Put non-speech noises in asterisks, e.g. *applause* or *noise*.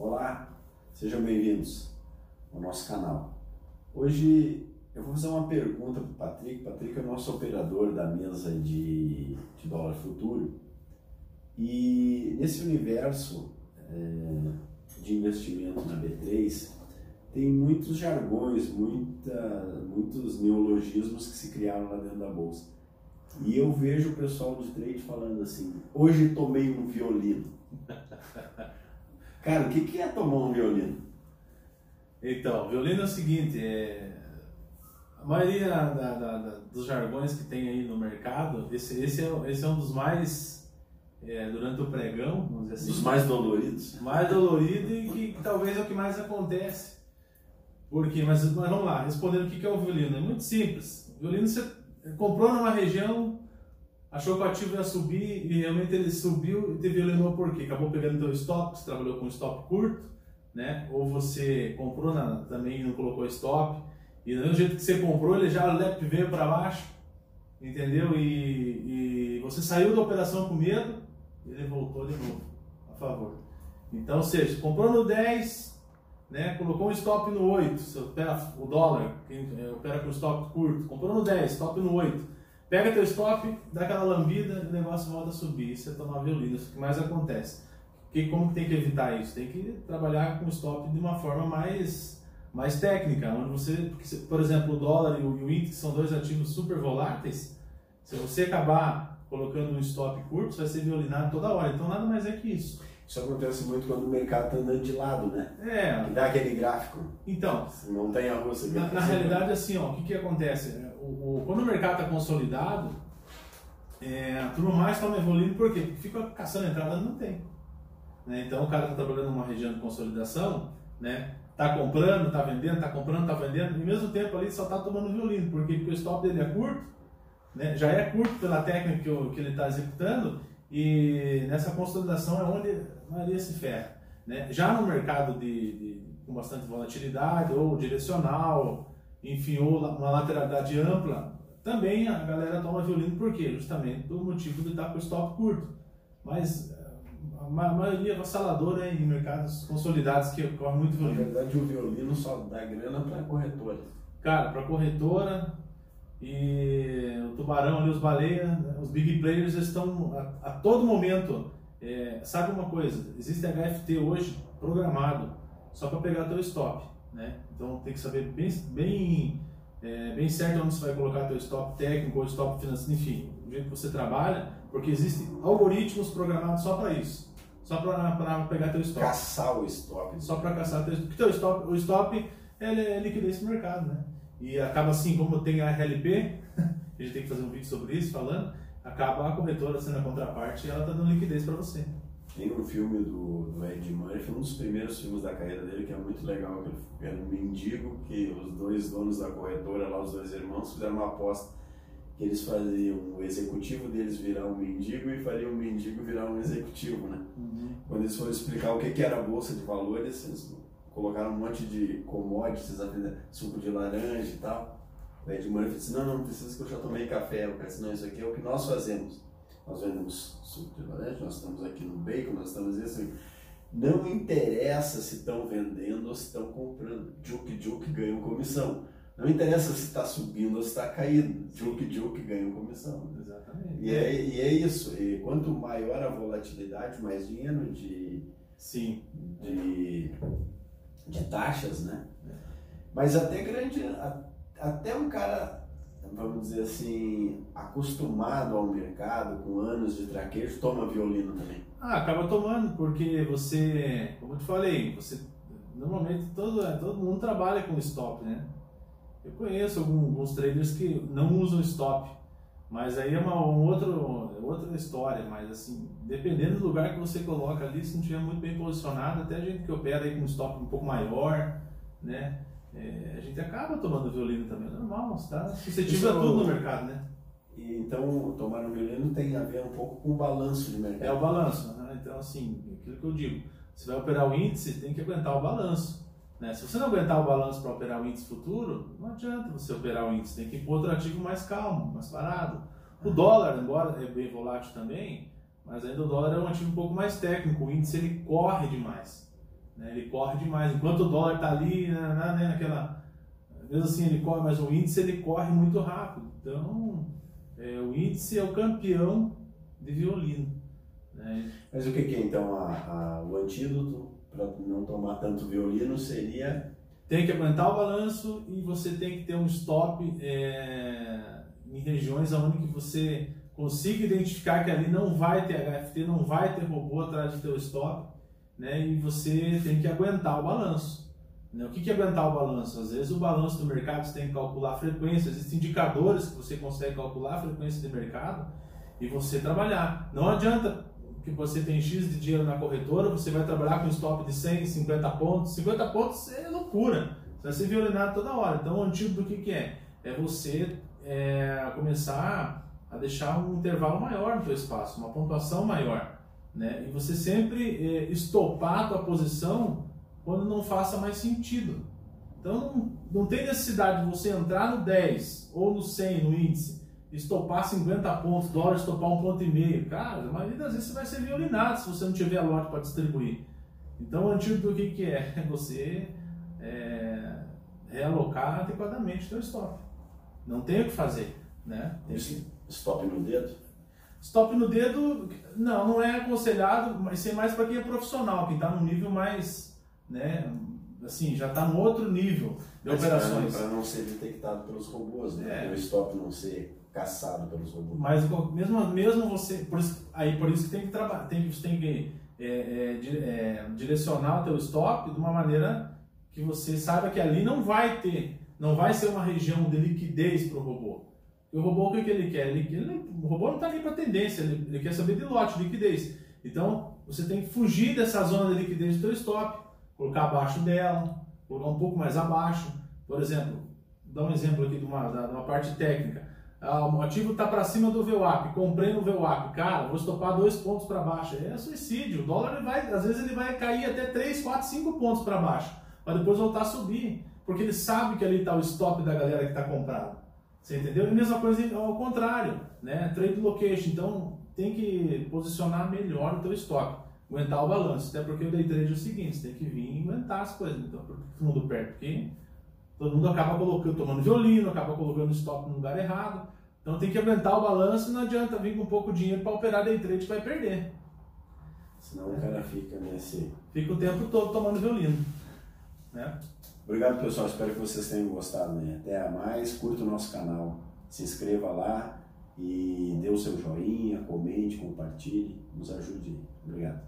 Olá, sejam bem-vindos ao nosso canal. Hoje eu vou fazer uma pergunta para o Patrick. Patrick é o nosso operador da mesa de, de dólar futuro. E nesse universo é, de investimento na B3, tem muitos jargões, muita, muitos neologismos que se criaram lá dentro da bolsa. E eu vejo o pessoal de trade falando assim: hoje tomei um violino. *laughs* Cara, o que, que é tomar um violino? Então, violino é o seguinte: é... a maioria da, da, da, dos jargões que tem aí no mercado, esse, esse, é, esse é um dos mais. É, durante o pregão, vamos dizer assim. Os mais doloridos. Mais dolorido e que, que talvez é o que mais acontece. Porque, mas, mas vamos lá, respondendo o que é o violino. É muito simples. O violino você comprou numa região, achou que o ativo ia subir e realmente ele subiu e teve violinou por quê? Acabou pegando teu stop, você trabalhou com stop curto, né? Ou você comprou na, também e não colocou stop. E do jeito que você comprou, ele já lep veio para baixo, entendeu? E, e você saiu da operação com medo, ele voltou de novo, a favor. Então, seja, comprou no 10, né? Colocou um stop no 8, você opera o dólar, é, opera com stop curto, comprou no 10, stop no 8. Pega teu stop, dá aquela lambida e o negócio volta a subir. Isso é tomar violino, isso é o que mais acontece. Que, como que tem que evitar isso? Tem que trabalhar com stop de uma forma mais, mais técnica, onde você, por exemplo, o dólar e o, e o índice são dois ativos super voláteis. Se você acabar colocando um stop curto, você vai ser violinado toda hora. Então nada mais é que isso. Isso acontece muito quando o mercado está andando de lado, né? É. Que dá aquele gráfico. Então. Montanha russa. Na, na realidade, assim, ó, o que, que acontece? O, quando o mercado está consolidado, é, a turma mais toma evoluindo por quê? Porque fica caçando entrada não tem. Né? Então o cara está trabalhando numa região de consolidação, né? Tá comprando, tá vendendo, tá comprando, tá vendendo, e ao mesmo tempo ali só tá tomando violino. Porque o stop dele é curto, né? já é curto pela técnica que, que ele está executando, e nessa consolidação é onde a maioria se ferra. Né? Já no mercado de, de, com bastante volatilidade, ou direcional, enfim, ou uma lateralidade ampla, também a galera toma violino, por quê? Justamente pelo motivo de estar com o stop curto. Mas a maioria avassaladora é em mercados consolidados que ocorre muito violino. Na verdade, o violino só dá grana para corretora. Cara, para corretora, e o tubarão ali, os baleias, os big players estão a, a todo momento. É, sabe uma coisa? Existe HFT hoje programado só para pegar teu stop, né? Então tem que saber bem, bem, é, bem certo onde você vai colocar teu stop técnico ou stop financeiro, enfim, o jeito que você trabalha, porque existem algoritmos programados só para isso, só para pegar teu stop. Caçar o stop. Só para caçar teu, porque teu stop, o stop é, é liquidez no mercado, né? E acaba assim, como tem a RLP, *laughs* a gente tem que fazer um vídeo sobre isso falando, acaba a corretora sendo a contraparte e ela está dando liquidez para você. Tem um filme do, do Ed Murphy, um dos primeiros filmes da carreira dele, que é muito legal, que era um mendigo, que os dois donos da corretora, lá os dois irmãos, fizeram uma aposta que eles faziam o executivo deles virar um mendigo e fariam o mendigo virar um executivo, né? Uhum. Quando eles foram explicar o que era a bolsa de valores, eles colocaram um monte de commodities, suco de laranja e tal. O Ed Murphy disse, não, não precisa que eu já tomei café. Eu disse, não, isso aqui é o que nós fazemos. Nós vendemos suco de laranja, nós estamos aqui no bacon, nós estamos assim. Não interessa se estão vendendo ou se estão comprando. Juke Juke ganham comissão. Não interessa se está subindo ou se está caindo. Juke Juke ganham comissão. Exatamente. E é, e é isso. E quanto maior a volatilidade, mais dinheiro de, Sim. de de taxas, né? Mas até grande, até um cara, vamos dizer assim, acostumado ao mercado, com anos de traquejo, toma violino também. Ah, acaba tomando, porque você, como eu te falei, você normalmente todo, todo mundo trabalha com stop, né? Eu conheço alguns traders que não usam stop, mas aí é uma um outro, outra história, mas assim, dependendo do lugar que você coloca ali, se não estiver muito bem posicionado, até a gente que opera aí com stop um pouco maior, né? É, a gente acaba tomando violino também, é normal, está suscetível a tudo no mercado, né? E, então, tomar um violino tem a ver um pouco com o balanço de mercado. É o balanço, né? então assim, aquilo que eu digo, você vai operar o índice, tem que aguentar o balanço. Né? Se você não aguentar o balanço para operar o índice futuro, não adianta você operar o índice, tem que ir para outro ativo mais calmo, mais parado. O dólar, embora é bem volátil também, mas ainda o dólar é um ativo um pouco mais técnico, o índice ele corre demais. Né? Ele corre demais. Enquanto o dólar está ali, né, né, né, naquela. Mesmo assim ele corre, mas o índice ele corre muito rápido. Então, é, o índice é o campeão de violino. Né? Mas o que, que é então a, a, o antídoto para não tomar tanto violino seria? Tem que aguentar o balanço e você tem que ter um stop é, em regiões onde que você consiga identificar que ali não vai ter HFT, não vai ter robô atrás do teu stop, né? E você tem que aguentar o balanço. Né? O que, que é aguentar o balanço? Às vezes o balanço do mercado você tem que calcular a frequência, existem indicadores que você consegue calcular a frequência de mercado e você trabalhar. Não adianta que você tem X de dinheiro na corretora, você vai trabalhar com stop de 100, 50 pontos. 50 pontos é loucura, você vai ser violinado toda hora. Então o antídoto do que, que é? É você é, começar a deixar um intervalo maior no seu espaço, uma pontuação maior. Né? E você sempre é, estopar a tua posição quando não faça mais sentido. Então não, não tem necessidade de você entrar no 10 ou no 100 no índice, estopar 50 pontos, dólar estopar um ponto e meio. Cara, a maioria das vezes você vai ser violinado se você não tiver lote para distribuir. Então o antídoto do que, que é? *laughs* É você é, realocar adequadamente o seu stop. Não tem o que fazer. Né? Tem que Stop no dedo? Stop no dedo, não, não é aconselhado, mas é mais para quem é profissional, quem está num nível mais, né, assim, já está no outro nível de mas operações. Para não ser detectado pelos robôs, né? É. O stop não ser caçado pelos robôs. Mas mesmo, mesmo você, por isso, aí por isso que tem que trabalhar, tem, você tem que é, é, é, direcionar o teu stop de uma maneira que você saiba que ali não vai ter, não vai ser uma região de liquidez para o robô. O robô, o que, que ele quer? Ele, ele, o robô não está nem para tendência, ele, ele, quer saber de lote, liquidez. Então, você tem que fugir dessa zona de liquidez do seu stop, colocar abaixo dela, colocar um pouco mais abaixo. Por exemplo, dar um exemplo aqui de uma, de uma parte técnica. Ah, o ativo está para cima do VWAP, comprei no VWAP, cara, vou estopar dois pontos para baixo. É suicídio. O dólar, vai, às vezes, ele vai cair até 3, 4, 5 pontos para baixo, para depois voltar a subir. Porque ele sabe que ali está o stop da galera que está comprado. Você entendeu? E a mesma coisa ao contrário, né? Trade location. Então tem que posicionar melhor o teu estoque, aguentar o balanço. Até porque o day trade é o seguinte, você tem que vir e aguentar as coisas. Então, todo mundo perto, porque todo mundo acaba colocando, tomando violino, acaba colocando o estoque no lugar errado. Então tem que aguentar o balanço e não adianta vir com pouco dinheiro para operar day trade que vai perder. Senão o cara fica nesse. Fica o tempo todo tomando violino. Né? Obrigado, pessoal. Espero que vocês tenham gostado. Né? Até a mais. Curta o nosso canal. Se inscreva lá e dê o seu joinha, comente, compartilhe. Nos ajude. Obrigado.